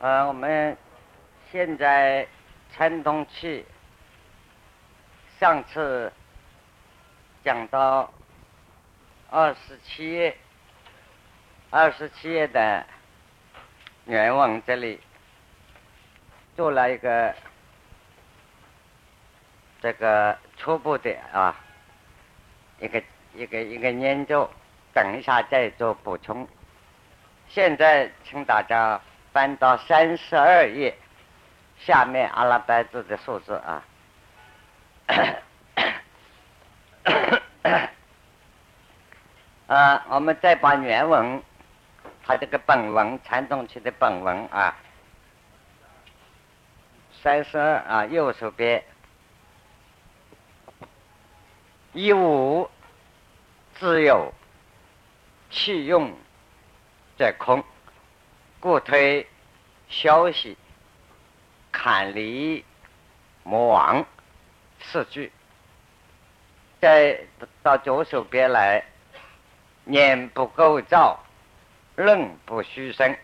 呃，我们现在参东器上次讲到二十七页，二十七页的原文这里做了一个这个初步的啊一个一个一个研究，等一下再做补充。现在请大家。翻到三十二页，下面阿拉伯字的数字啊。啊，我们再把原文，它这个本文传动器的本文啊，三十二啊，右手边，一无自有，气用在空。故推消息，砍离魔王四句，再到左手边来，念不构造，论不虚生，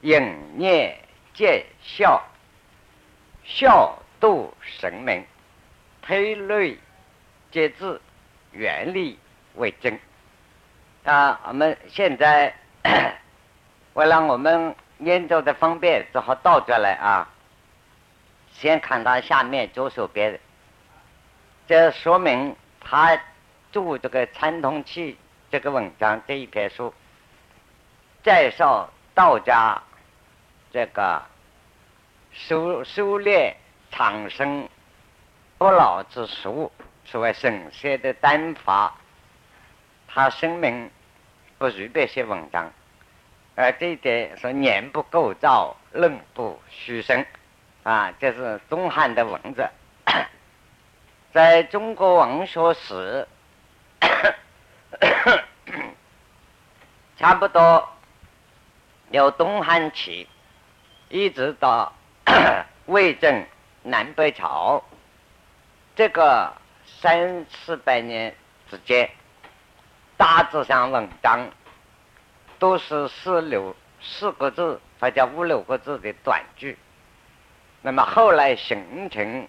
隐念见笑，笑度神明，推类皆自，原理为真。啊，我们现在。为了我们研究的方便，只好倒着来啊。先看他下面左手边，这说明他读这个《参通气》这个文章这一篇书，介绍道家这个修修炼长生不老之术，所谓神仙的丹法，他声明不如这些文章。呃，这一点说年不构造，论不虚生，啊，这是东汉的文字，在中国文学史，差不多由东汉起，一直到 魏晋南北朝，这个三四百年之间，大致上文章。都是四六四个字或者五六个字的短句，那么后来形成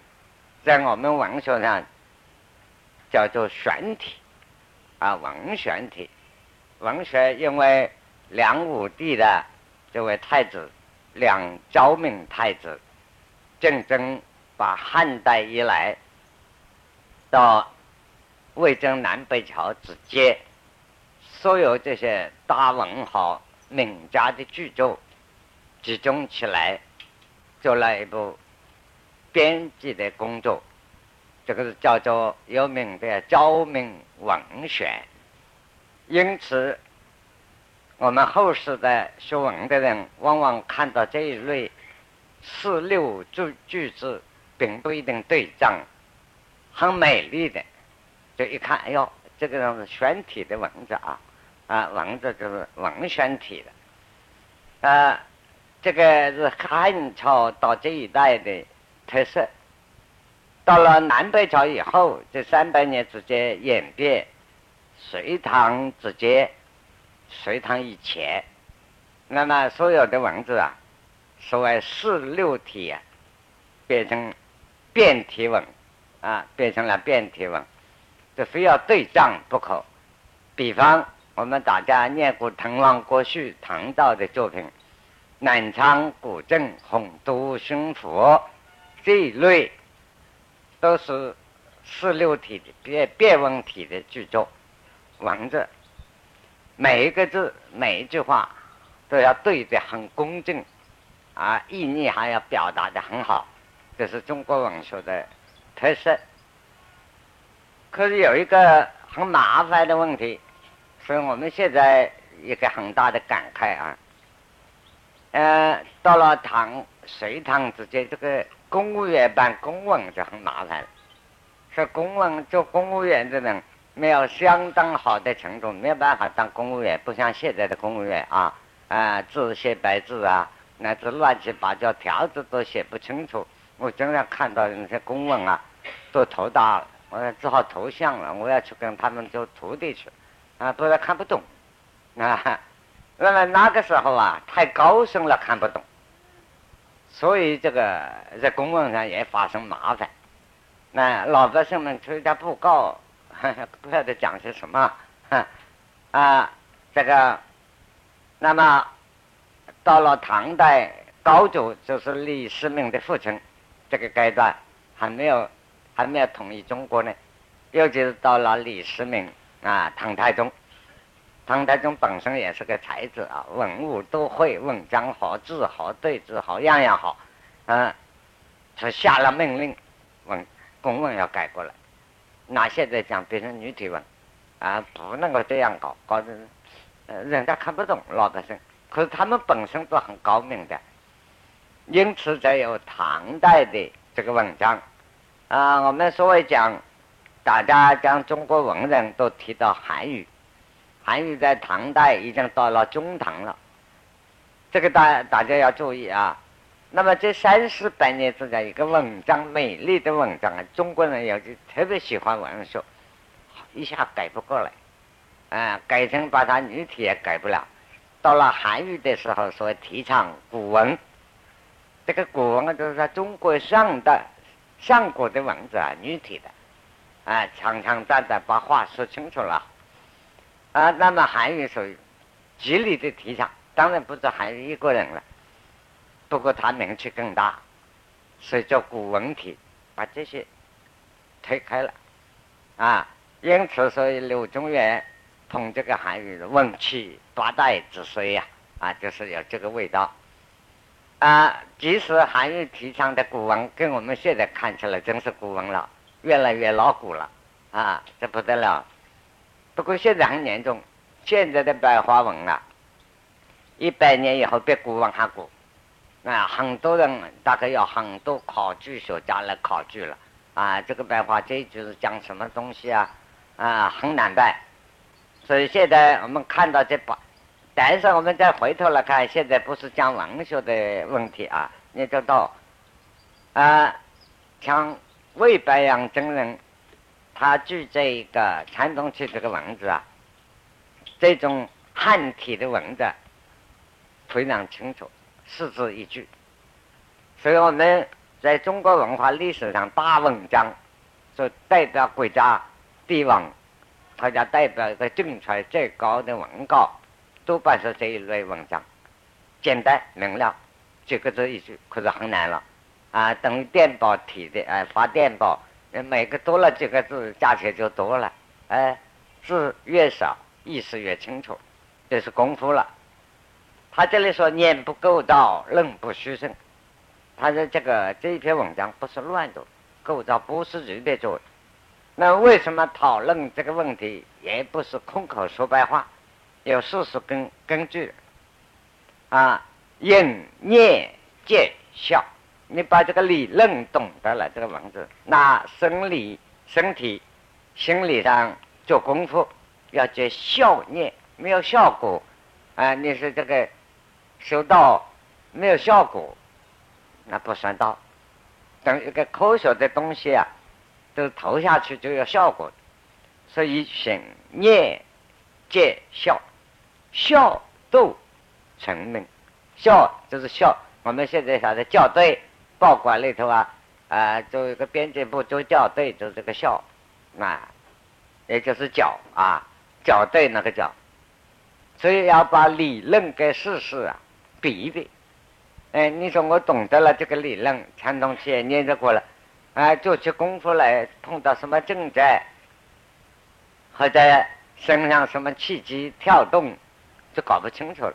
在我们文学上叫做玄体啊，文玄体。文学因为梁武帝的这位太子梁昭明太子，正正把汉代以来到魏征南北朝之间。所有这些大文豪名家的巨著集中起来，做了一部编辑的工作，这个是叫做有名的《昭明文选》。因此，我们后世的学文的人，往往看到这一类四六句句子，并不一定对仗，很美丽的，就一看，哎呦，这个是玄体的文字啊。啊，文字就是王选体的，啊，这个是汉朝到这一代的特色。到了南北朝以后，这三百年之间演变，隋唐之间，隋唐以前，那么所有的文字啊，所谓四六体啊，变成变体文，啊，变成了变体文，这非要对仗不可。比方。我们大家念过滕王阁序唐道的作品，南昌古镇洪都巡抚这一类，都是四六体的变变文体的剧作文字，每一个字每一句话都要对得很公正，啊，意义还要表达的很好，这是中国文学的特色。可是有一个很麻烦的问题。所以我们现在一个很大的感慨啊，呃，到了唐、隋唐之间，这个公务员办公文就很麻烦。说公文做公务员的人没有相当好的程度，没有办法当公务员，不像现在的公务员啊，啊，字写白字啊，那字乱七八糟，条子都写不清楚。我经常看到那些公文啊，都头大了，我只好投降了，我要去跟他们做徒弟去。啊，不然看不懂，啊，那么那个时候啊，太高深了看不懂，所以这个在公文上也发生麻烦。那老百姓们出一点布告，不晓得讲些什么，啊，这个，那么到了唐代，高祖就是李世民的父亲，这个阶段还没有还没有统一中国呢，尤其是到了李世民啊，唐太宗。唐太宗本身也是个才子啊，文武都会，文章好，字好，对字好，样样好，嗯，他下了命令，文公文要改过来。那现在讲变成女体文，啊，不能够这样搞，搞得呃人家看不懂老百姓。可是他们本身都很高明的，因此才有唐代的这个文章。啊，我们所谓讲，大家讲中国文人都提到韩愈。韩愈在唐代已经到了中唐了，这个大大家要注意啊。那么这三四百年之间，一个文章美丽的文章啊，中国人有就特别喜欢文学，一下改不过来，啊，改成把它女体也改不了。到了韩愈的时候，说提倡古文，这个古文就是说中国上的上古的文字啊，女体的，啊，长长短短把话说清楚了。啊，那么韩愈属于极力的提倡，当然不止韩愈一个人了，不过他名气更大，所以叫古文体，把这些推开了，啊，因此所以柳宗元捧这个韩愈的文气八代之衰呀，啊，就是有这个味道，啊，即使韩愈提倡的古文跟我们现在看起来真是古文了，越来越老古了，啊，这不得了。不过现在很严重，现在的白话文啊，一百年以后别古文还古，啊，很多人大概要很多考据学家来考据了，啊，这个白话这一句是讲什么东西啊，啊，很难办。所以现在我们看到这把，但是我们再回头来看，现在不是讲文学的问题啊，你知道，啊，像魏白杨真人。他据这一个传统体这个文字啊，这种汉体的文字非常清楚，四字一句。所以我们在中国文化历史上，大文章就代表国家帝王，或者代表一个政权最高的文稿，多半是这一类文章，简单明了，几个字一句，可是很难了啊！等于电报体的，哎，发电报。每个多了几个字，价钱就多了。哎，字越少，意思越清楚，这是功夫了。他这里说“念不构造，论不虚声”，他说这个这一篇文章不是乱读，构造不是随便做的。那为什么讨论这个问题，也不是空口说白话，有事实根根据。啊，应念见效。你把这个理论懂得了，这个文字，那生理、身体、心理上做功夫，要做效念，没有效果，啊，你是这个修道没有效果，那不算道。等一个科学的东西啊，都投下去就有效果，所以行念见效，效度成名，效就是效，我们现在晓得校对。报馆里头啊，啊，做一个编辑部做校对，就这个校，啊，也就是校啊，校对那个校，所以要把理论跟事实啊比一比。哎，你说我懂得了这个理论，传统企业念得过了，啊，做起功夫来碰到什么症灾，或者身上什么气机跳动，就搞不清楚了，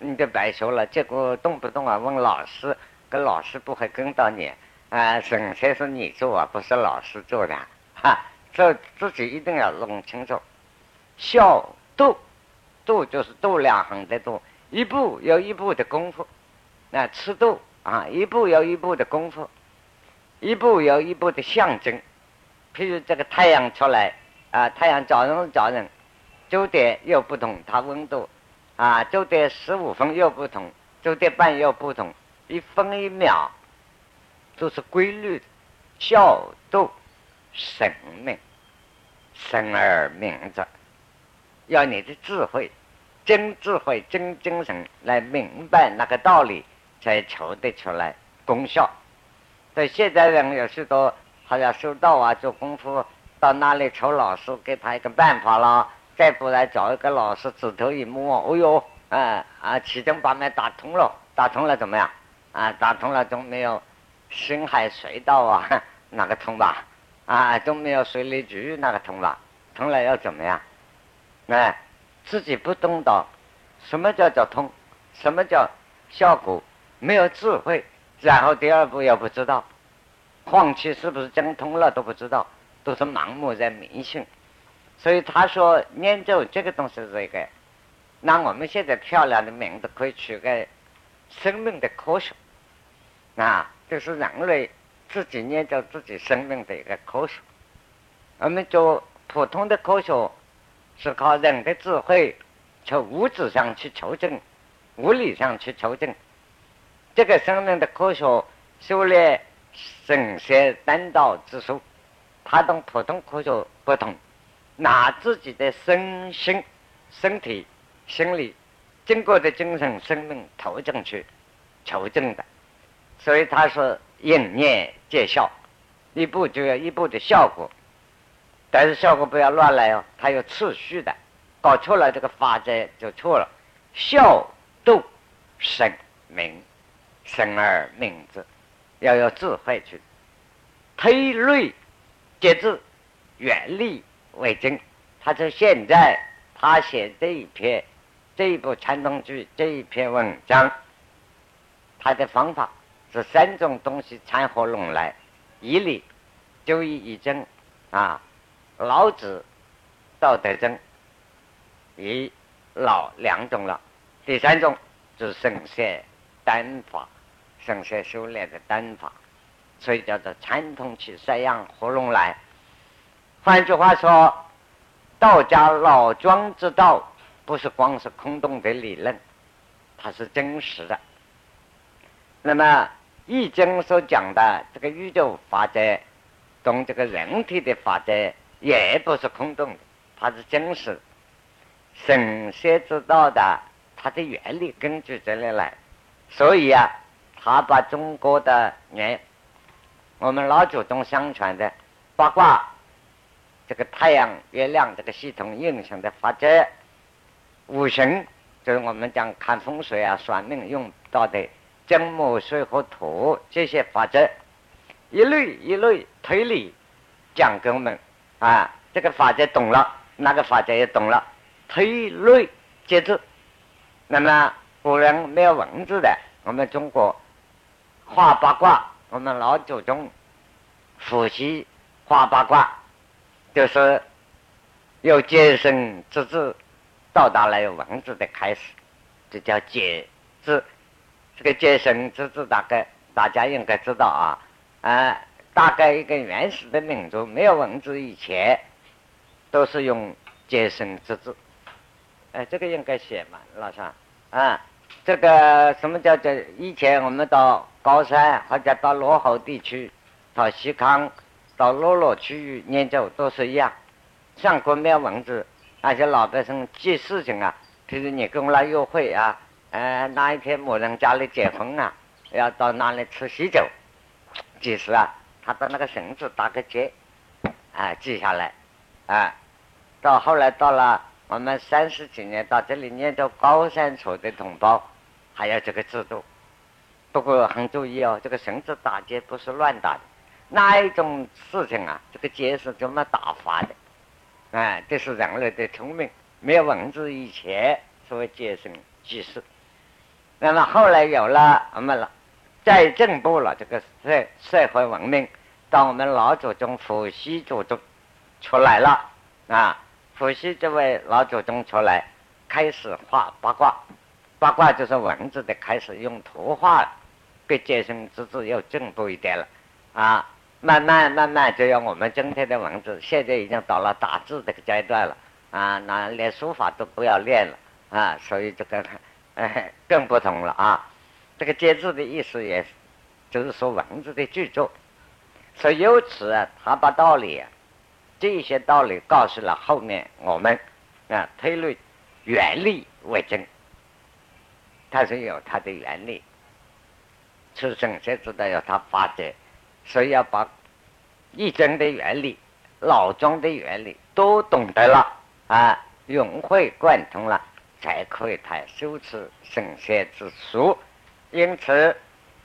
你就白说了。结果动不动啊问老师。跟老师不会跟到你，啊，审才是你做啊，不是老师做的，哈，这自己一定要弄清楚。孝度，度就是度量衡的度，一步有一步的功夫，那吃度啊，一步有一步的功夫，一步有一步的象征。譬如这个太阳出来，啊，太阳早上早晨九点又不同，它温度，啊，九点十五分又不同，九点半又不同。一分一秒都是规律的，孝度生命，生而明者，要你的智慧，真智慧、真精神来明白那个道理，才求得出来。功效。对现在人有许多好像修道啊，做功夫到哪里求老师给他一个办法啦，再不然找一个老师指头一摸，哦哟，啊啊，七经八脉打通了，打通了怎么样？啊，打通了总没有深海隧道啊，那个通吧？啊，都没有水利局那个通吧？通了要怎么样？哎，自己不懂得什么叫做通，什么叫效果，没有智慧。然后第二步也不知道，放弃是不是精通了都不知道，都是盲目在迷信。所以他说念咒这个东西是一个，那我们现在漂亮的名字可以取个生命的科学，啊，这是人类自己念咒自己生命的一个科学。我们做普通的科学是靠人的智慧，从物质上去求证，物理上去求证。这个生命的科学修炼神仙丹道之术，它同普通科学不同，拿自己的身心、身体、心理经过的精神生命投进去求证的，所以他是应念见效，一步就要一步的效果，但是效果不要乱来哦，它有次序的，搞错了这个法则就错了，孝度生明。生而明之，要有智慧去推类节制，原理为真。他说现在他写这一篇这一部传统剧这一篇文章，他的方法这三种东西掺合拢来，一理就义一真啊，老子道德真，一老两种了，第三种就是圣贤丹法。神仙修炼的丹法，所以叫做参同起三样合拢来。换句话说，道家老庄之道不是光是空洞的理论，它是真实的。那么《易经》所讲的这个宇宙法则，同这个人体的法则也不是空洞的，它是真实。神仙之道的它的原理根据这里来，所以啊。他把中国的年，我们老祖宗相传的八卦，这个太阳、月亮这个系统运行的法则，五行就是我们讲看风水啊、算命用到的金木水火土这些法则，一类一类推理讲给我们啊，这个法则懂了，那个法则也懂了，推类节制。那么古人没有文字的，我们中国。画八卦，我们老祖宗伏羲画八卦，就是由结绳之字到达了有文字的开始，这叫结字。这个结绳之字，大概大家应该知道啊，啊，大概一个原始的民族没有文字以前，都是用结绳之字。哎，这个应该写嘛，老三啊。这个什么叫做以前我们到高山或者到落后地区，到西康、到落落区域念咒都是一样。上过没有文字，那些老百姓记事情啊，譬如你跟我来约会啊，呃，哪一天某人家里结婚啊，要到哪里吃喜酒，记时啊，他把那个绳子打个结，啊，记下来，啊，到后来到了我们三十几年到这里念到高山处的同胞。还有这个制度，不过很注意哦，这个绳子打结不是乱打的，哪一种事情啊？这个结是怎么打发的？哎，这是人类的聪明。没有文字以前，所谓结绳记事。那么后来有了我们了，再进步了，这个社社会文明，当我们老祖宗伏羲祖宗出来了啊，伏羲这位老祖宗出来，开始画八卦。八卦就是文字的开始，用图画比结绳之字要进步一点了啊！慢慢慢慢，就用我们今天的文字，现在已经到了打字这个阶段了啊！那连书法都不要练了啊！所以这个哎更不同了啊！这个节字的意思也就是说文字的著作，所以由此啊，他把道理这些道理告诉了后面我们啊，推论原理为真。它是有它的原理，出生才知道有它法则，所以要把易经的原理、老庄的原理都懂得了啊，融会贯通了，才可以谈修持神仙之书。因此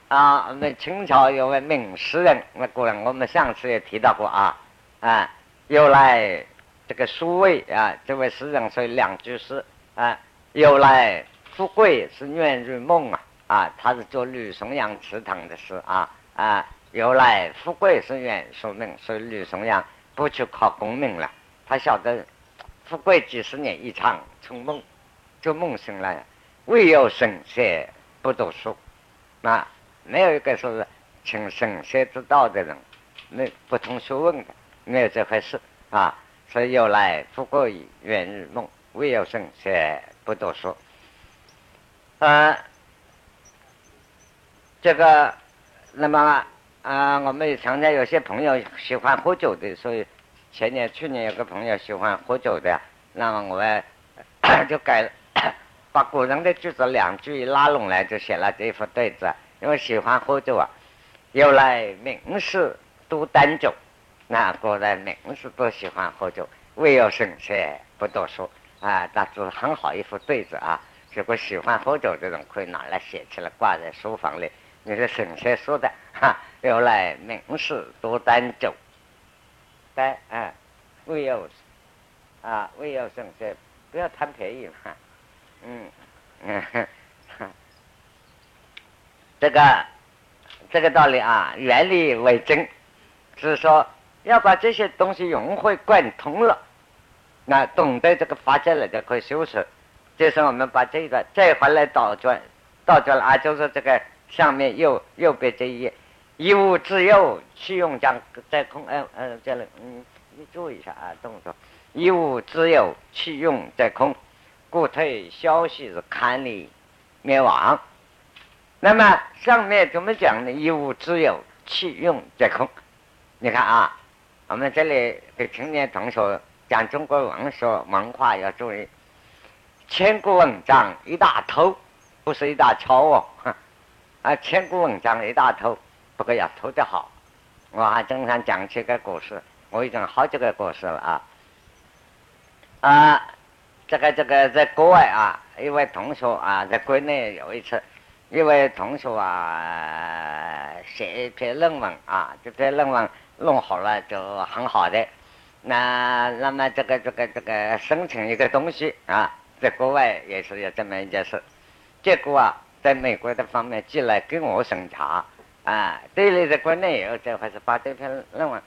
啊，我们清朝有位名诗人，那个人我们上次也提到过啊啊，又来这个书位啊，这位诗人说两句诗啊，又来富贵是愿入梦啊。啊，他是做吕松阳祠堂的事啊啊！由来富贵是愿说明，所以吕松阳不去考功名了。他晓得富贵几十年一场，春梦就梦醒了，未有神仙不读书。那没有一个说是请神仙之道的人，没不通学问的，没有这回事啊！所以由来富贵愿入梦，未有神仙不读书。啊。这个，那么啊，我们常常有些朋友喜欢喝酒的，所以前年、去年有个朋友喜欢喝酒的，那么我 就改 把古人的句子两句拉拢来，就写了这一副对子。因为喜欢喝酒啊，由来名士多单酒，那果然名士都喜欢喝酒，唯有神仙不多说啊，那是很好一副对子啊。如果喜欢喝酒这种，可以拿来写起来，挂在书房里。你是神仙说的 哈，由来名士多单酒，但啊，唯有啊，唯有神仙不要贪便宜嘛，嗯嗯，这个这个道理啊，原理为真，是说要把这些东西融会贯通了，那懂得这个法界了就可以修持。就是我们把这个再回来倒转，倒转了啊，就是这个。上面右右边这一页，一物自有，去用将在空。嗯嗯，这里嗯，你注意一下啊，动作。一物自有，去用在空，故退消息是看你灭亡。那么上面怎么讲呢？一物自有，气用在空。你看啊，我们这里给青年同学讲中国文学文化要注意，千古文章一大偷，不是一大抄哦。啊，千古文章一大偷，不过要偷得好。我还经常讲这个故事，我已经好几个故事了啊。啊，这个这个在国外啊，一位同学啊，在国内有一次，一位同学啊，写一篇论文啊，这篇论文弄好了就很好的。那那么这个这个这个申请一个东西啊，在国外也是有这么一件事，结果啊。在美国的方面寄来给我审查，啊，对了，在国内也有这回事，把这篇论文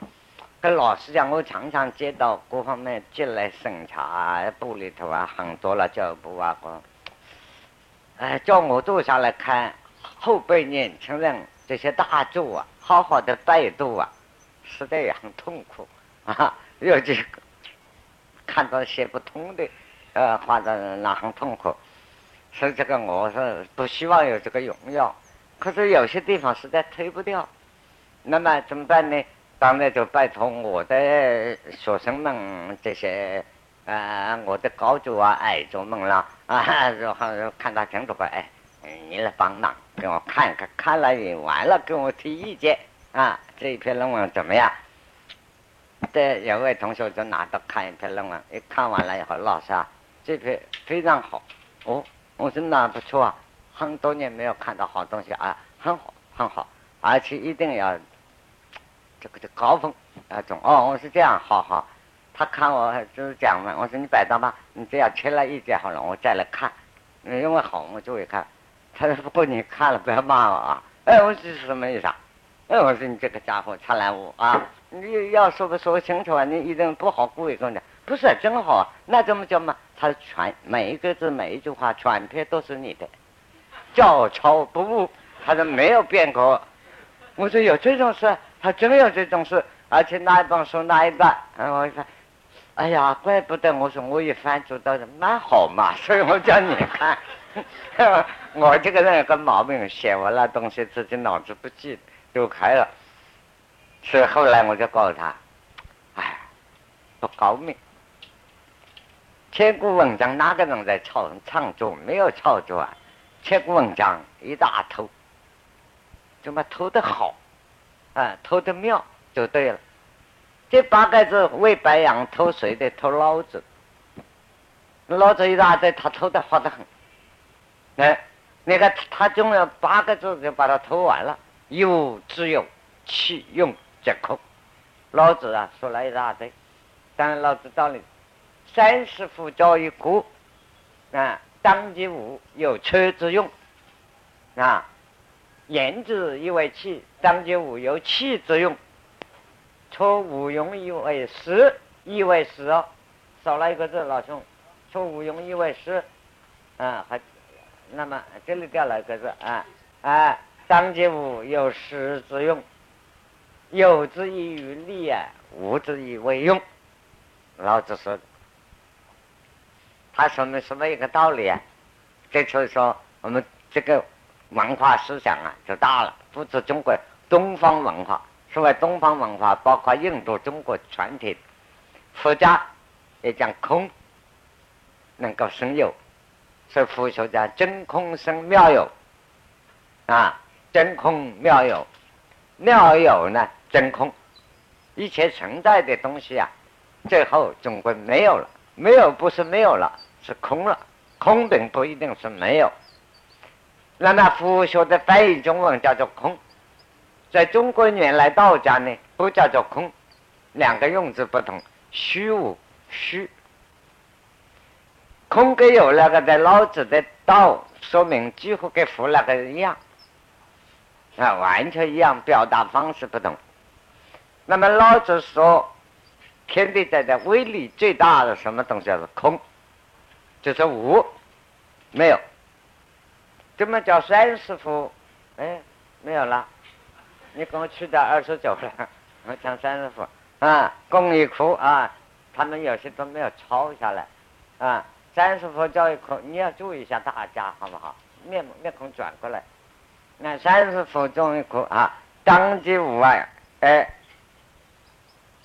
老师讲，我常常接到各方面进来审查，部里头啊很多了，教育部啊，哎，叫我坐下来看后辈年轻人这些大作啊，好好的拜读啊，实在也很痛苦 啊，尤其看到写不通的，呃，画的那很痛苦。所以这个我是不希望有这个荣耀，可是有些地方实在推不掉，那么怎么办呢？当然就拜托我的学生们这些啊，我的高祖啊、矮祖们啦啊，然后看他清楚吧，哎，你来帮忙给我看看，看了你完了，给我提意见啊，这一篇论文怎么样？这，有位同学就拿到看一篇论文，一看完了以后，老师啊，这篇非常好，哦。我说那不错啊，很多年没有看到好东西啊，很好很好，而且一定要这个的高峰那种哦。我是这样，好好。他看我就是讲嘛，我说你摆到吧，你只要签了意见好了，我再来看，因为好我就会看。他说不过你看了不要骂我啊。哎，我这是什么意思啊？哎，我说你这个家伙贪婪物啊！你要说不说清楚啊？你一定不好故意跟我讲，不是真好，那怎么叫嘛？他全每一个字每一句话全篇都是你的，照抄不误。他说没有变过。我说有这种事，他真有这种事，而且哪一本书哪一段？我一看，哎呀，怪不得我说我一翻就到蛮好嘛，所以我叫你看。我这个人有个毛病，写完了东西自己脑子不记，就开了。所以后来我就告诉他，哎，不高明。千古文章哪个人在创创作？没有创作啊！千古文章一大头，怎么偷的好，啊，偷的妙就对了。这八个字为白羊偷谁的？偷老子。老子一大堆，他偷的好的很。哎，那个他总要八个字就把它偷完了。有之有，其用则空。老子啊，说了一大堆。当然，老子道理：三十夫教一国，啊，当即无有车之用，啊，言之以为器，当即无有器之用。出无用以为实，以为实哦，少了一个字，老兄。出无用以为实，啊，还那么这里掉了一个字啊，啊，当即无有实之用，有之以于利啊，无之以为用。老子说，他说明什么一个道理啊？这所以说，我们这个文化思想啊，就大了。不止中国东方文化，所谓东方文化，包括印度、中国全体，佛家也讲空能够生有，所以佛学家真空生妙有啊，真空妙有，妙有呢真空，一切存在的东西啊。最后总归没有了，没有不是没有了，是空了。空并不一定是没有。那么佛学的翻译中文叫做空，在中国原来道家呢不叫做空，两个用字不同，虚无虚。空跟有那个在老子的道说明几乎跟佛那个一样，啊，完全一样，表达方式不同。那么老子说。天地在的威力最大的什么东西？叫做空，就是无，没有。怎么叫三师傅？哎，没有了。你给我去掉二十九了。我讲三师傅啊，公益库啊，他们有些都没有抄下来啊。三师傅教育库，你要注意一下大家好不好？面面孔转过来。那三师傅教育库啊，当即无碍，哎，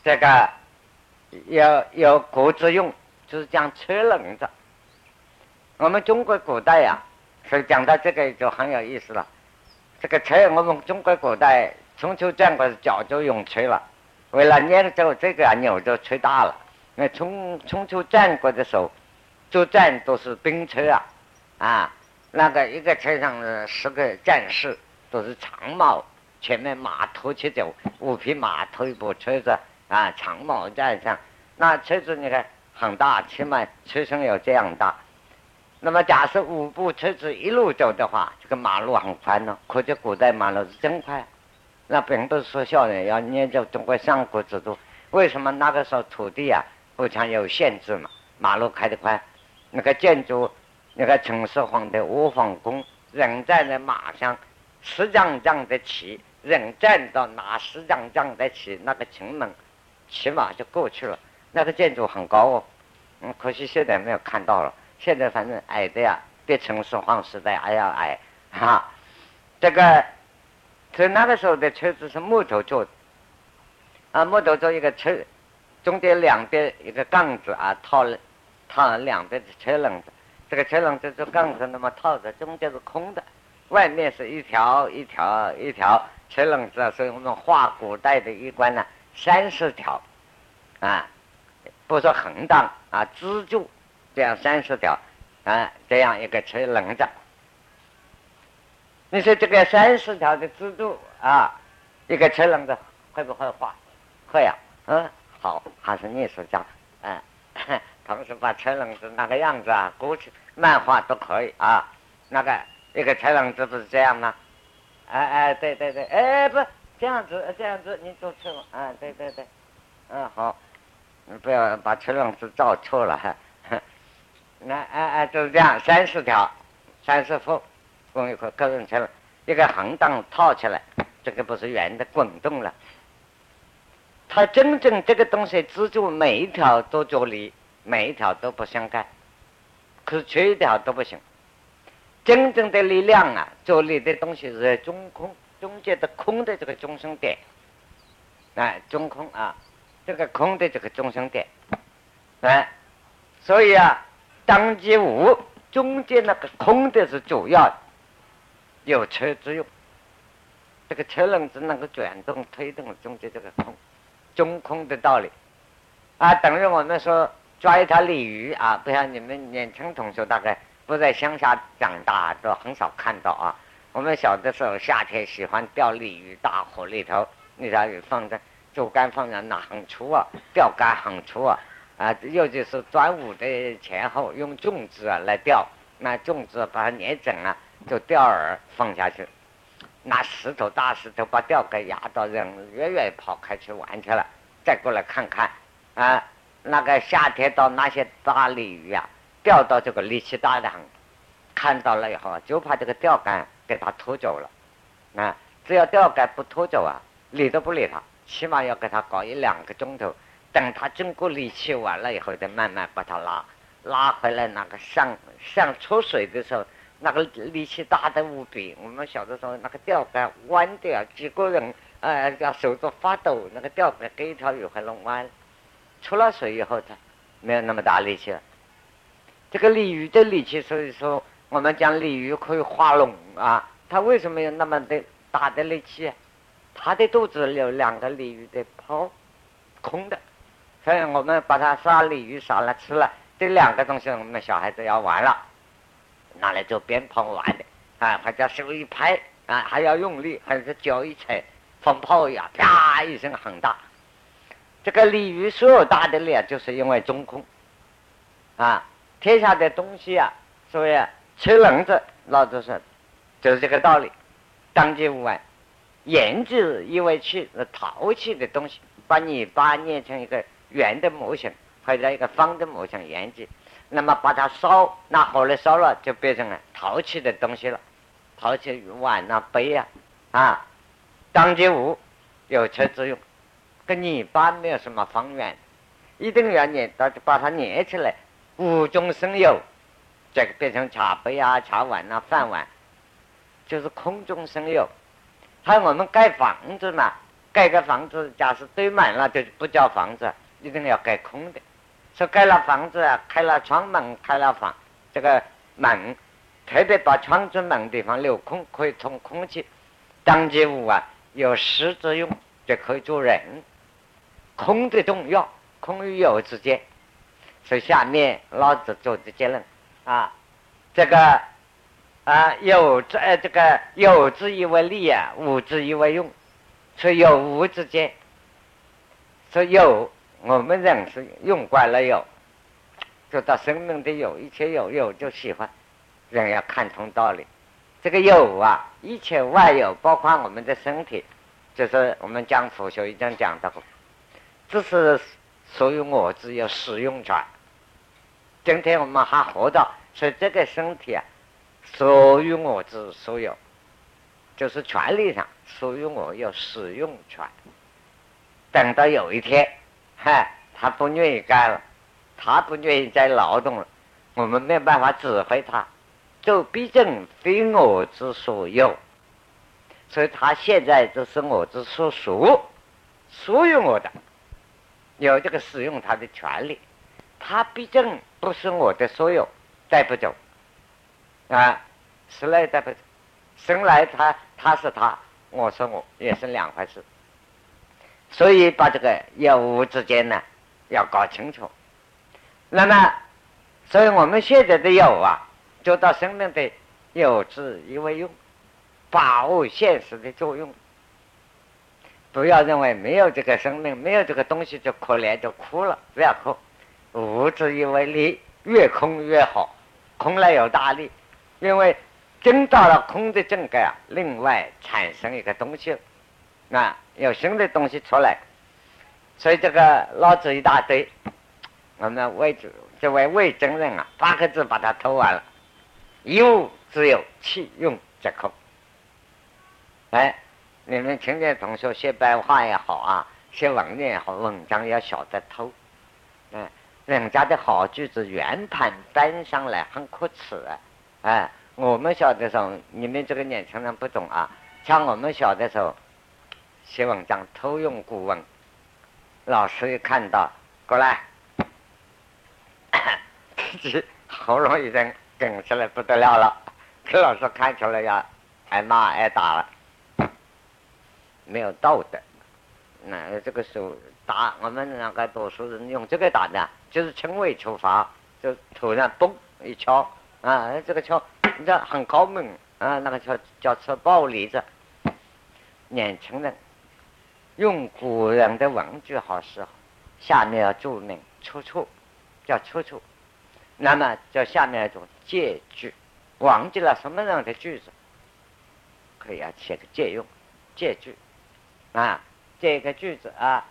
这个。有有国之用，就是讲车轮子。我们中国古代呀，所以讲到这个就很有意思了。这个车，我们中国古代春秋战国早就用车了，为了捏着这个牛就吹大了。那春春秋战国的时候，作战都是兵车啊，啊，那个一个车上的十个战士都是长矛，前面马拖起走，五匹马头一部车子。啊，长矛在上，那车子你看很大，起码车身有这样大。那么假设五部车子一路走的话，这个马路很宽呢。可见古代马路是真宽。那并不是说笑的，要念着中国上古制度。为什么那个时候土地啊非常有限制嘛？马路开得宽，那个建筑，那个秦始皇的阿房宫，人站在马上，十丈丈的旗，人站到拿十丈丈的旗，那个城门。骑马就过去了，那个建筑很高哦，嗯，可惜现在没有看到了。现在反正矮的呀，比秦始皇时代还要矮，哈。这个，在那个时候的车子是木头做的，啊，木头做一个车，中间两边一个杠子啊，套了套了两边的车轮子，这个车轮子这杠子那么套着，中间是空的，外面是一条一条一条车轮子啊，所以我们画古代的衣冠呢。三十条，啊，不说横档啊，支柱这样三十条，啊，这样一个车轮子。你说这个三十条的制度啊，一个车轮子会不会画？会啊，嗯，好，还是艺术家，嗯，同时把车轮子那个样子啊，过去漫画都可以啊。那个一个车轮子不是这样吗？哎哎，对对对，哎不。这样子，这样子，你做错了啊！对对对，嗯，好，你不要把车轮子照错了。那哎哎，就是这样，三四条，三四副，共一块个人车，一个横档套起来，这个不是圆的，滚动了。它真正这个东西支柱每一条都着力，每一条都不相干，可是缺一条都不行。真正的力量啊，着力的东西是在中空。中间的空的这个中心点，哎，中空啊，这个空的这个中心点，哎，所以啊，当即无中间那个空的是主要有车之用，这个车轮子能够转动推动中间这个空，中空的道理啊，等于我们说抓一条鲤鱼啊，不像你们年轻同学大概不在乡下长大，都很少看到啊。我们小的时候夏天喜欢钓鲤鱼，大河里头那条鱼放在竹竿放在那很粗啊，钓竿很粗啊。啊，尤其是端午的前后，用粽子啊来钓，那粽子把它捏整了，就钓饵放下去，拿石头大石头把钓竿压到，人远远跑开去玩去了，再过来看看，啊，那个夏天到那些大鲤鱼啊，钓到这个力气大的很，看到了以后就怕这个钓竿给它拖走了，啊，只要钓竿不拖走啊，理都不理它，起码要给它搞一两个钟头。等他经过力气完了以后，再慢慢把它拉拉回来。那个上上出水的时候，那个力气大的无比。我们小的时候，那个钓竿弯掉，几个人呃，要手都发抖。那个钓竿给一条鱼还弄弯。出了水以后，它没有那么大力气了。这个鲤鱼的力气，所以说我们讲鲤鱼可以化龙啊。它为什么有那么的大的力气？它的肚子有两个鲤鱼的泡，空的。所以我们把它杀鲤鱼杀了吃了，这两个东西我们小孩子要玩了，拿来做鞭炮玩的啊，或者手一拍啊，还要用力，还是脚一踩，放炮一样，啪一声很大。这个鲤鱼所有大的力啊，就是因为中空啊，天下的东西啊，所以车轮子，老子说就是这个道理，当今无碍，研制以为气是淘气的东西，把你把捏成一个。圆的模型或者一个方的模型研制，那么把它烧，拿火来烧了，就变成了陶器的东西了。陶器碗啊、杯啊，啊，当街物有车之用，跟你一般没有什么方圆，一定要捏，到把它捏起来，无中生有，这个变成茶杯啊、茶碗啊、饭碗，就是空中生有。还有我们盖房子嘛，盖个房子，假设堆满了，就不叫房子。一定要盖空的，说盖了房子啊，开了窗门，开了房，这个门，特别把窗子门地方留空，可以通空气。当机物啊，有实之用，就可以做人。空的重要，空与有之间。所以下面老子做的结论啊，这个啊有之呃这个有之以为利啊，无之以为用，所以有无之间，所有。我们人是用惯了有，就到生命的有，一切有有就喜欢。人要看通道理，这个有啊，一切外有，包括我们的身体，就是我们讲佛学已经讲到过，这是属于我只有使用权。今天我们还活着，所以这个身体啊，属于我之所有，就是权利上属于我有使用权。等到有一天。嗨，他不愿意干了，他不愿意再劳动了，我们没有办法指挥他，就毕竟非我之所有，所以他现在就是我之所属，属于我的，有这个使用他的权利，他毕竟不是我的所有，带不走，啊，生来带不走，生来他他是他，我是我，也是两回事。所以把这个有无之间呢，要搞清楚。那么，所以我们现在的有啊，做到生命的有之以为用，把握现实的作用。不要认为没有这个生命，没有这个东西就可怜就哭了，不要哭。无知以为利，越空越好，空了有大利，因为真到了空的境界啊，另外产生一个东西。啊，有新的东西出来，所以这个老子一大堆，我们魏主这位魏真人啊，八个字把它偷完了，一物只有气用则空。哎，你们听见同学写白话也好啊，写文言也好，文章要晓得偷，嗯，人家的好句子圆盘搬上来很可耻啊，哎，我们小的时候，你们这个年轻人不懂啊，像我们小的时候。写文章偷用古文，老师一看到过来，自己喉咙已经梗起来不得了了，给老师看出来要挨骂挨打了。没有道德。那这个时候打我们那个读书人用这个打的，就是轻微处罚，就头上嘣一敲啊，这个敲你，这很高明啊，那个叫叫吃暴力子。年轻人用古人的文句好是好，下面要注明出处，叫出处。那么叫下面一种借句，忘记了什么样的句子，可以啊写个借用，借句啊。这个句子啊，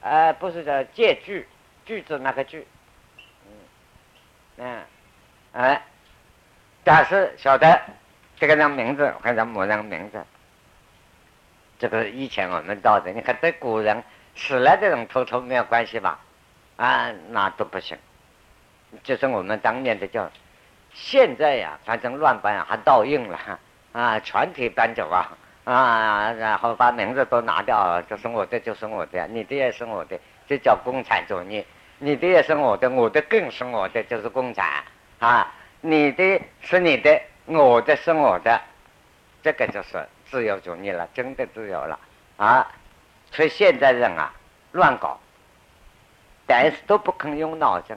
呃，不是叫借句，句子那个句，嗯，嗯，哎，但是晓得这个人名字或者某人名字，这个以前我们道的，你看对古人死了这种偷偷没有关系吧？啊，那都不行。就是我们当年的叫，现在呀，反正乱搬还倒印了，啊，全体搬走啊。啊，然后把名字都拿掉，就是我的，就是我的，你的也是我的，这叫共产主义。你的也是我的，我的更是我的，就是共产啊。你的是你的，我的是我的，这个就是自由主义了，真的自由了啊。所以现在人啊，乱搞，但是都不肯用脑筋。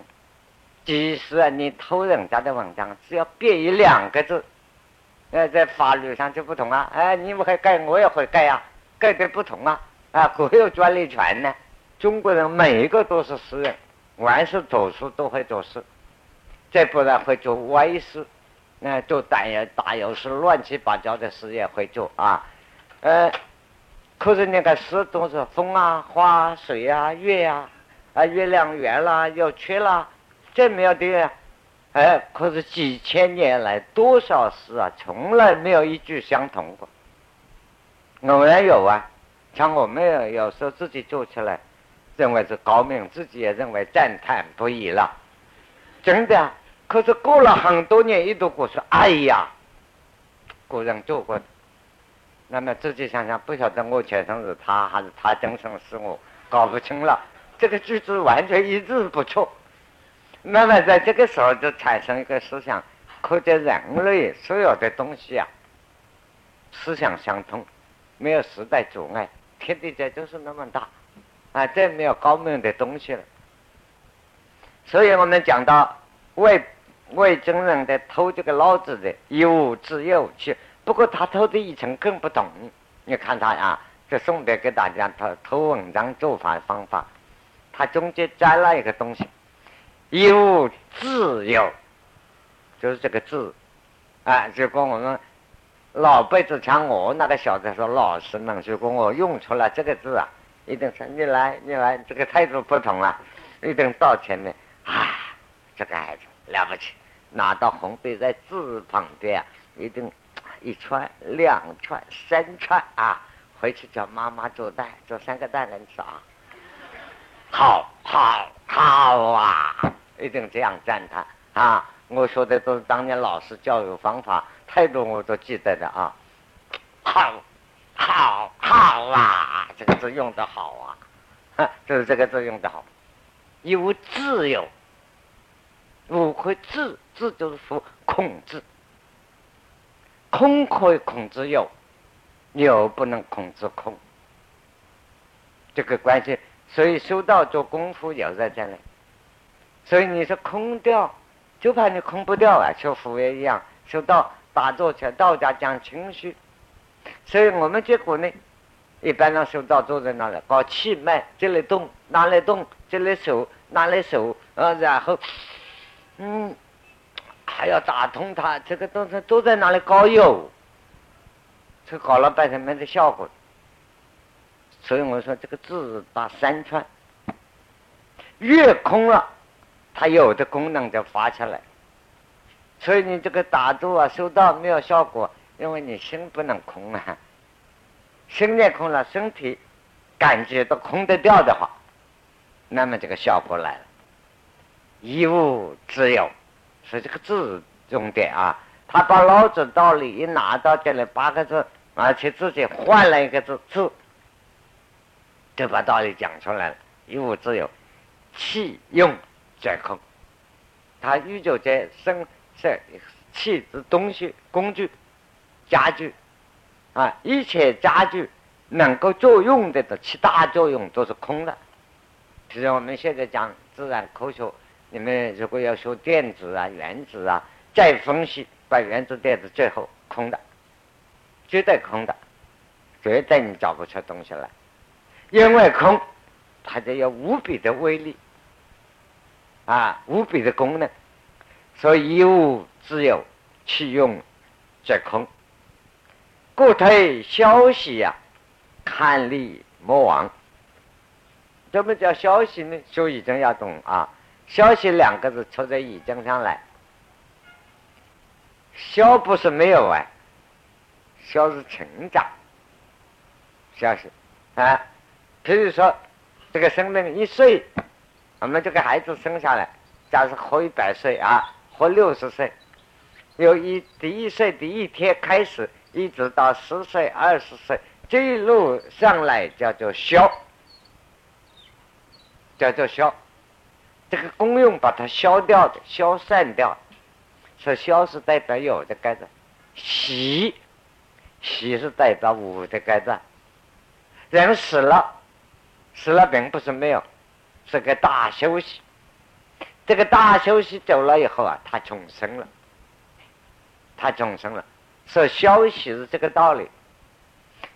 即使你偷人家的文章，只要变一两个字。呃，在法律上就不同啊！哎，你们会改，我也会改啊，改的不同啊！啊，各有专利权呢。中国人每一个都是诗人，凡是读书都会做事，再不然会做歪事，那做大有大有事，乱七八糟的事也会做啊。呃，可是那个诗都是风啊、花啊、水啊、月啊，啊，月亮圆了又缺了，这没有的。哎，可是几千年来多少诗啊，从来没有一句相同过。偶然有啊，像我们有时候自己做起来，认为是高明，自己也认为赞叹不已了。真的，可是过了很多年，一读过说，哎呀，古人做过。那么自己想想，不晓得我前生是他，还是他今生是我，搞不清了。这个句子完全一字不错。那么在这个时候就产生一个思想，可见人类所有的东西啊，思想相通，没有时代阻碍，天地间就是那么大，啊，这没有高明的东西了。所以我们讲到为魏征人在偷这个老子的有之有趣，不过他偷的一层更不同。你看他啊，这宋代给大家他偷文章做法方法，他中间加了一个东西。有自由，就是这个字，啊，如果我们老辈子像我那个小子说老实们，如果我用出来这个字啊，一定说你来，你来，这个态度不同了，一定到前面啊，这个孩子了不起，拿到红笔在字旁边，一定一串、两串、三串啊，回去叫妈妈做蛋，做三个蛋给你吃啊，好好好啊！一定这样赞叹啊！我说的都是当年老师教育方法，太多我都记得的啊。好，好，好啊！这个字用的好啊，就是这个字用的好。有自由，无会自，自就是说控制，空可以控制有，有不能控制空。这个关系，所以修道做功夫有在这里。所以你说空掉，就怕你空不掉啊！学佛也一样，修道打坐起来，道家讲情绪，所以我们结果呢，一般上修道坐在那里，搞气脉，这里动，那里动，这里手，那里手，呃，然后，嗯，还要打通它，这个东西都在哪里搞有，这搞了半天没得效果。所以我说这个字打三串，越空了。它有的功能就发起来，所以你这个打坐啊、修道没有效果，因为你心不能空啊。心念空了，身体感觉都空得掉的话，那么这个效果来了。一物自有，所以这个字重点啊。他把老子道理一拿到这里八个字，而且自己换了一个字字，就把道理讲出来了。一物自有，气用。掌控，他宇宙在生是器之东西工具家具啊，一切家具能够作用的的起大作用都是空的。其实我们现在讲自然科学，你们如果要学电子啊、原子啊，再分析，把原子、电子最后空的，绝对空的，绝对你找不出东西来，因为空，它就有无比的威力，啊，无比的功能，所以一物自有其用，则空。故推消息呀，看力莫忘。什么叫消息呢？学易经要懂啊！消息两个字出在易经上来，消不是没有啊，消是成长。消息啊，譬如说这个生命一岁，我们这个孩子生下来，假如活一百岁啊，活六十岁，由一第一岁第一天开始。一直到十岁、二十岁，这一路上来叫做消，叫做消。这个功用把它消掉的、消散掉，说消是代表有的概念，喜喜是代表无的概念。人死了，死了并不是没有，是个大休息。这个大休息走了以后啊，他重生了，他重生了。是消息是这个道理，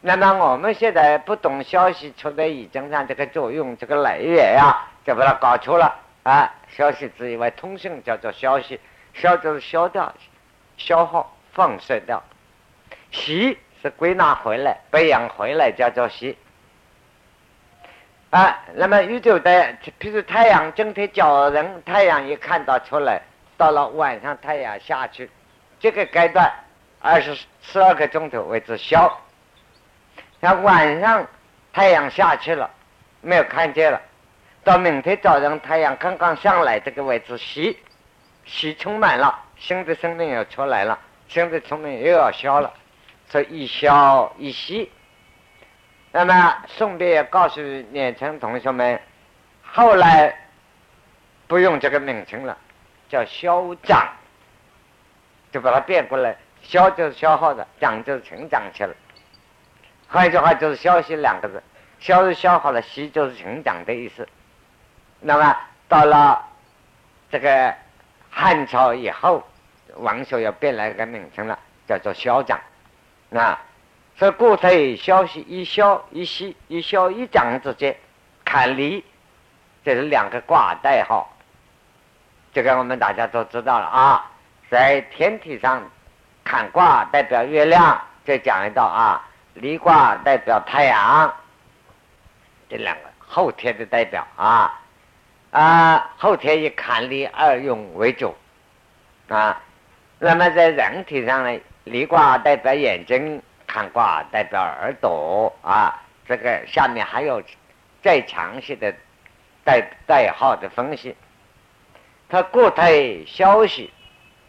那么我们现在不懂消息出在易经上这个作用、这个来源呀，就把它搞错了啊！消息只以为通讯叫做消息，消就是消掉、消耗、放射掉，息是归纳回来、培养回来叫做息啊。那么宇宙的，譬如太阳整天叫人，太阳一看到出来，到了晚上太阳下去，这个阶段。二十十二个钟头为之消，那晚上太阳下去了，没有看见了，到明天早上太阳刚刚上来，这个位置息，息充满了，新的生命又出来了，新的生命又要消了，所以一消一息。那么顺便也告诉年轻同学们，后来不用这个名称了，叫消长，就把它变过来。消就是消耗的，长就是成长起来。换一句话就是“消息”两个字，消是消耗了，息就是成长的意思。那么到了这个汉朝以后，王修又变了一个名称了，叫做消长。那所以固态消息一消一息，一消一长之间，坎离，这是两个卦代号。这个我们大家都知道了啊，在天体上。坎卦代表月亮，再讲一道啊。离卦代表太阳，这两个后天的代表啊啊，后天以坎离二用为主啊。那么在人体上呢，离卦代表眼睛，坎卦代表耳朵啊。这个下面还有再详细的代代号的分析。它固态消息，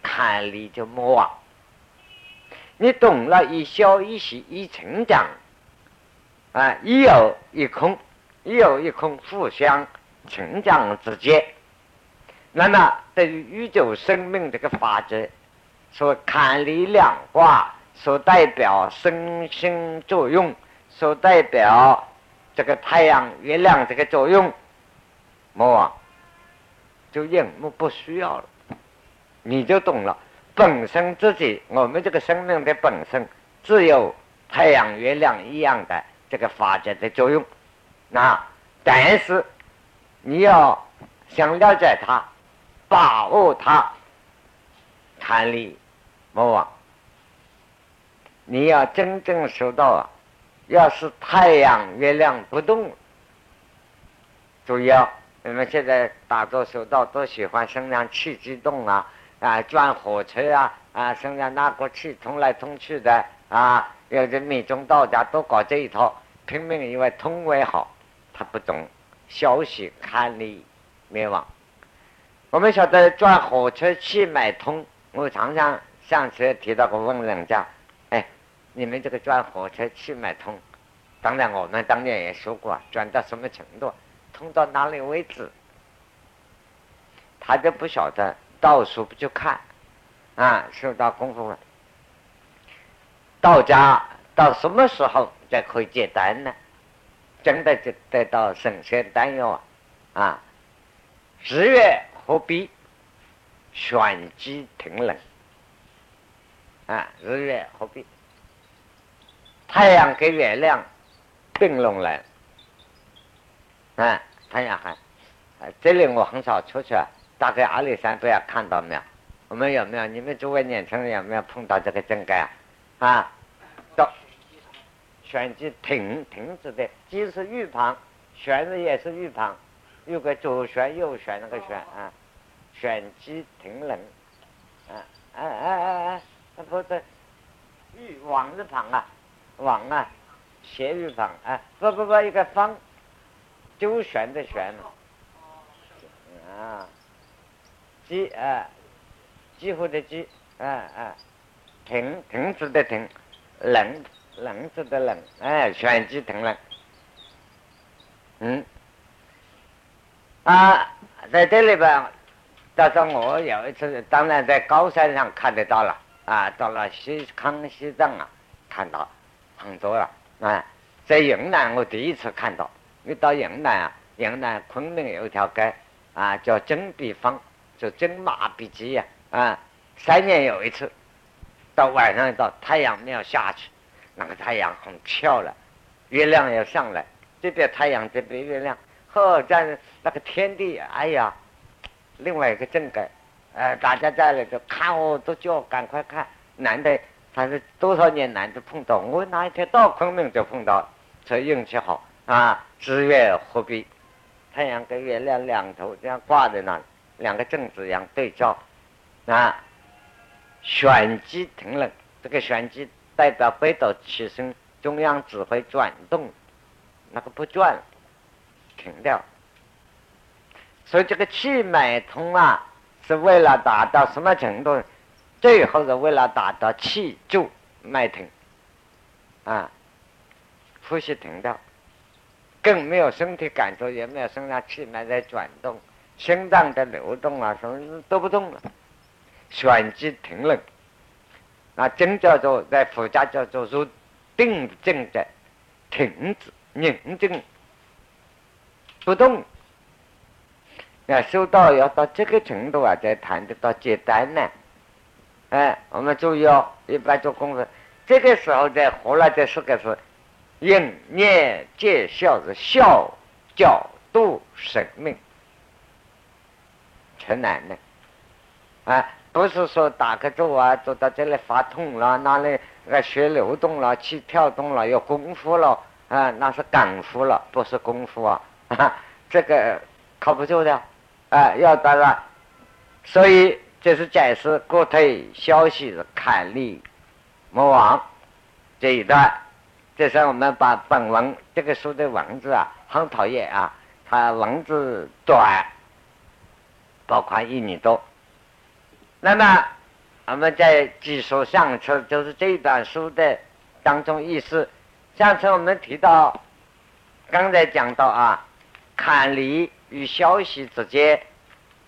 坎离就莫忘。你懂了，一消一息一成长，啊，一有一空，一有一空，互相成长之间。那么，对于宇宙生命这个法则，所看离两卦所代表生生作用，所代表这个太阳、月亮这个作用，莫忘，就眼目不需要了，你就懂了。本身自己，我们这个生命的本身，只有太阳、月亮一样的这个法则的作用。那但是你要想了解它，把握它，看力莫忘。你要真正收到啊，要是太阳、月亮不动，注意啊，你们现在打坐修道都喜欢身上气机动啊。啊，转火车啊，啊，身上拿个气通来通去的啊，有的密宗道家都搞这一套，拼命以为通为好，他不懂消息看你灭亡。我们晓得转火车去买通，我常常上次提到过问人家，哎，你们这个转火车去买通，当然我们当年也说过，转到什么程度，通到哪里为止，他就不晓得。到处不去看，啊，受到功夫了。道家到什么时候才可以接单呢？真的就得到神仙丹药啊！啊，日月合璧，玄机停冷啊，日月合璧，太阳跟月亮并拢来啊，太阳还，这里我很少出去，大概阿里山不要看到没有？我们有没有？你们诸位年轻人有没有碰到这个真盖啊？啊，玄机停停止的，即是玉旁，旋的也是玉旁。有个左旋右旋那个旋啊，旋机停冷，啊啊啊啊啊，不是玉往字旁啊，往啊，斜玉旁啊，不不不，一个方，周旋的旋啊，鸡啊，几乎的鸡啊啊，停停止的停，冷冷字的冷，哎，全机疼了，嗯。啊，在这里边，但是我有一次，当然在高山上看得到了啊，到了西康西藏啊，看到很多了啊。在云南，我第一次看到，你到云南啊，云南昆明有一条街啊，叫真比方，就真马比鸡呀啊。三年有一次，到晚上到太阳没有下去，那个太阳很漂亮，月亮要上来，这边太阳，这边月亮。呵，在那个天地，哎呀，另外一个正格，呃，大家在那个看我，都叫赶快看。难得，他是多少年难得碰到，我哪一天到昆明就碰到，所以运气好啊。日月合璧，太阳跟月亮两头这样挂在那里，两个正子一样对照啊。玄机停冷，这个玄机代表北斗起身，中央指挥转动，那个不转。停掉，所以这个气脉通啊，是为了达到什么程度？最后是为了达到气住脉停，啊，呼吸停掉，更没有身体感受，也没有身上气脉在转动，心脏在流动啊，什么都不动了，旋机停了，啊，真叫做在佛家叫做入定静的停止宁静。不动，要修道要到这个程度啊，才谈得到简单呢。哎，我们注意哦，一般做功夫，这个时候在活了这四个字：应念见孝是孝教度生命，很难的。啊，不是说打个坐啊，坐到这里发痛了，哪里那血流动了，气跳动了，有功夫了啊，那是感夫了，不是功夫啊。这个靠不住的，啊，要当然，所以这是解释国退消息的砍力魔王这一段。这是我们把本文这个书的文字啊，很讨厌啊，它文字短，包括一米多。那么我们在记述上次就是这一段书的当中意思。上次我们提到，刚才讲到啊。坎离与消息之间，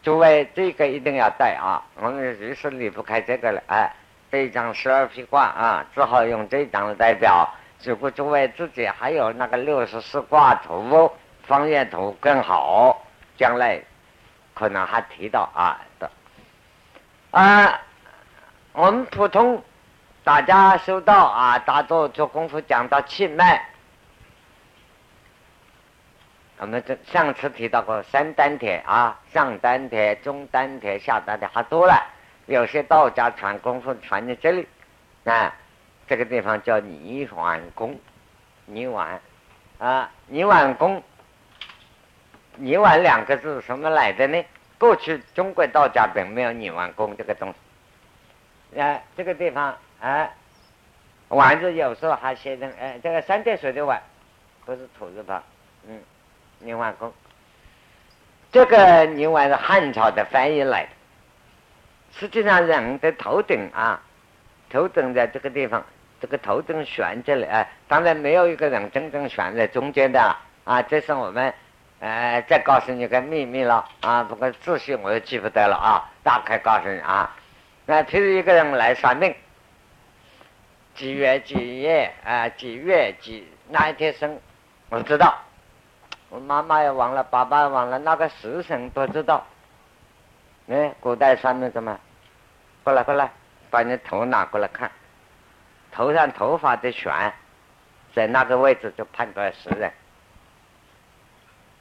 诸位这个一定要带啊！我们于是离不开这个了。哎，这一张十二批卦啊，只好用这一张来代表。如果诸位自己还有那个六十四卦图、方圆图更好，将来可能还提到啊的。啊，我们普通大家收到啊，大多做功夫讲到气脉。我们这上次提到过三丹田啊，上丹田、中丹田、下丹田，还多了。有些道家传功夫传在这里，啊，这个地方叫泥丸宫，泥丸啊，泥丸宫，泥丸两个字什么来的呢？过去中国道家并没有泥丸宫这个东西，啊，这个地方啊，丸子有时候还写成哎，这个三点水的碗，不是土字旁，嗯。泥丸宫，这个泥丸是汉朝的翻译来的。实际上，人的头顶啊，头顶在这个地方，这个头顶悬着来，当然没有一个人真正悬在中间的啊。这是我们呃，再告诉你个秘密了啊。不过仔细我又记不得了啊。大概告诉你啊，那譬如一个人来算命，几月几夜啊？几月几哪一天生？我知道，我妈妈也忘了，爸爸也忘了，那个时辰不知道。哎，古代算命怎么？过来过来，把你头拿过来看，头上头发的旋，在那个位置就判断时人。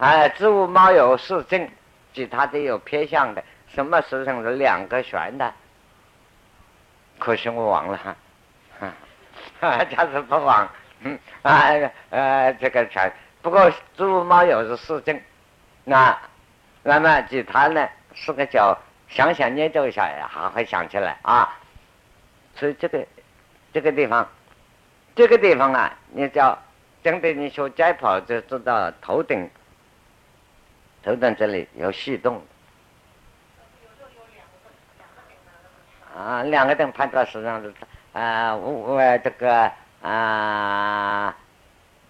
哎，子午卯酉是正，其他的有偏向的，什么时辰是两个旋的？可惜我忘了哈，哈，假是不忘，嗯啊呃这个全，不过子午卯酉是四正，那那么其他呢四个角想想念咒一下还会想起来啊，所以这个这个地方，这个地方啊，你叫真的你学解剖就知道头顶。头等这里有细洞，啊，两个灯判断实际上是啊，我这个啊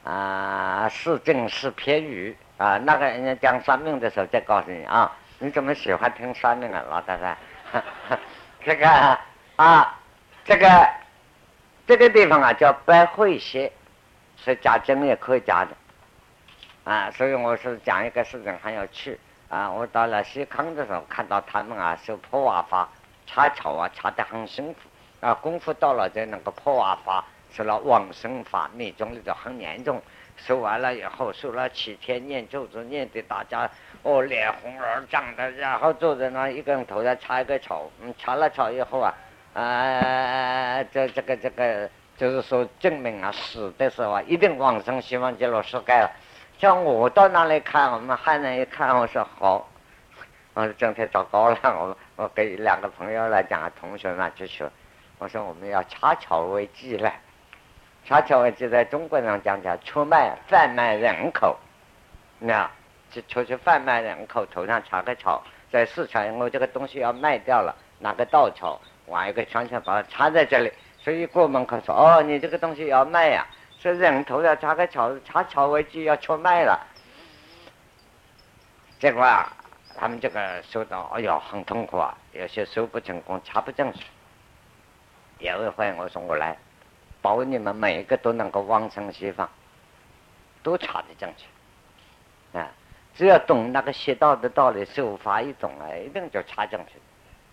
啊是正是偏语啊，那个人家讲算命的时候再告诉你啊，你怎么喜欢听算命啊，老太太？这个啊，这个这个地方啊叫百会穴，是加针也可以加的。啊，所以我是讲一个事情很有趣啊！我到了西康的时候，看到他们啊修破瓦法，插草啊插得很辛苦啊，功夫到了在那个破瓦法，修了往生法，密宗里头很严重。修完了以后，修了七天念咒子，念的大家哦脸红耳胀的，然后坐在那一个人头上插一个草，嗯，插了草以后啊，啊，这这个这个就是说证明啊，死的时候啊一定往生西方极乐世界了。像我到那里看，我们汉人一看，我说好，我说今天糟糕了，我我给两个朋友来讲，同学们就说，我说我们要掐巧为计了，掐巧为计在中国人讲叫出卖贩卖人口，那就出去贩卖人口，头上插个草，在市场我这个东西要卖掉了，拿个稻草挖一个圈圈把它插在这里，所以过门口说哦，你这个东西要卖呀。这人头要插个草，插草为机要出卖了，结果啊，他们这个收到，哎呦，很痛苦啊，有些收不成功，插不正去。有一回我说我来，保你们每一个都能够往生西方，都插得正确，啊，只要懂那个邪道的道理，手法一懂啊，一定就插进去。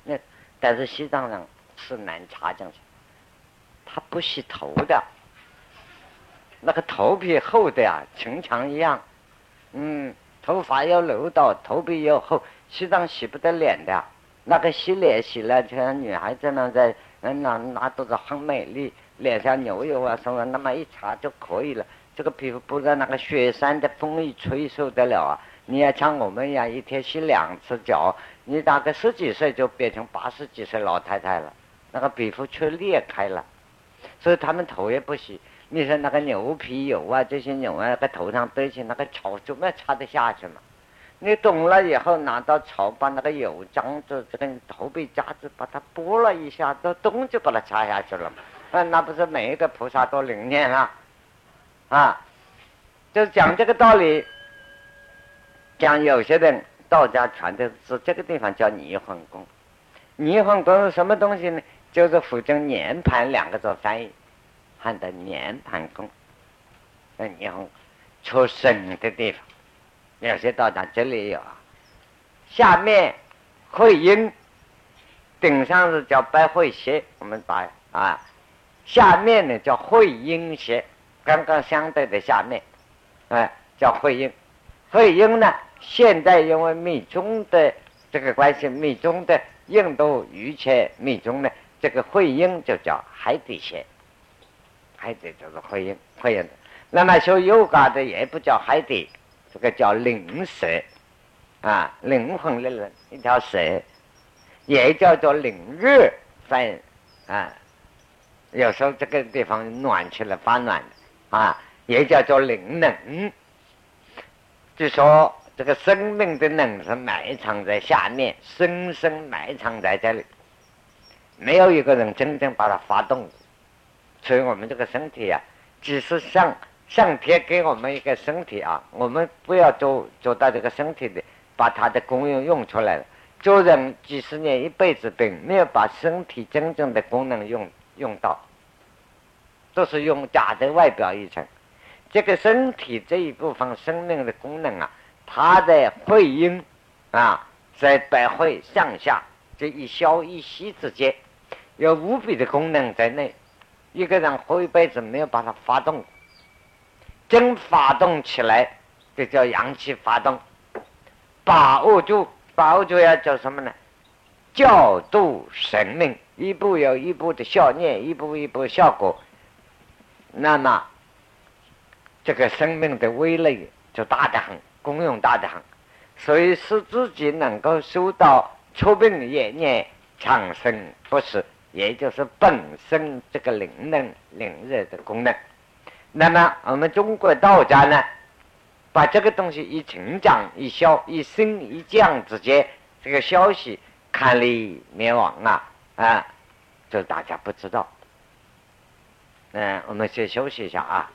那但是西藏人是难插进去，他不洗头的。那个头皮厚的呀，城墙一样，嗯，头发要留到，头皮要厚，西藏洗不得脸的。那个洗脸洗了，像女孩子呢，在那那都是很美丽，脸上牛油啊什么，那么一擦就可以了。这个皮肤不然那个雪山的风一吹受得了啊！你要像我们一样，一天洗两次脚，你大概十几岁就变成八十几岁老太太了，那个皮肤却裂开了，所以他们头也不洗。你说那个牛皮油啊，这些牛啊，在头上堆起那个草，怎么擦得下去嘛？你懂了以后，拿到草，把那个油浆子这个头皮夹子，把它拨了一下，都咚就把它擦下去了嘛。那不是每一个菩萨都灵验啊？啊，就讲这个道理。讲有些人道家传的是这个地方叫泥魂宫，泥魂宫是什么东西呢？就是福州年盘两个字翻译。汉的年盘宫，那年出生的地方，有些道长这里有啊，下面会阴，顶上是叫白会穴，我们把啊，下面呢叫会阴穴，刚刚相对的下面，哎，叫会阴，会阴呢，现在因为密宗的这个关系，密宗的印度瑜伽密宗呢，这个会阴就叫海底穴。海底就是会阴，会阴的。那么修瑜伽的也不叫海底，这个叫灵蛇，啊，灵魂的人一条蛇，也叫做灵日，翻啊，有时候这个地方暖起来发暖的，啊，也叫做灵能。就说这个生命的能是埋藏在下面，深深埋藏在这里，没有一个人真正把它发动。所以我们这个身体啊，只是上上天给我们一个身体啊，我们不要做做到这个身体里，把它的功用用出来了。做人几十年一辈子，并没有把身体真正的功能用用到，都是用假的外表一层。这个身体这一部分生命的功能啊，它的会阴啊，在百会上下这一消一息之间，有无比的功能在内。一个人活一辈子没有把它发动，真发动起来，这叫阳气发动。把握住，把握住要叫什么呢？教度生命，一步有一步的效念，一步一步效果。那么，这个生命的威力就大得很，功用大得很。所以使自己能够受到出病也念长生不死。也就是本身这个灵能、灵热的功能。那么我们中国道家呢，把这个东西一成长、一消、一升、一降之间，这个消息看离灭亡啊啊，这大家不知道。嗯，我们先休息一下啊。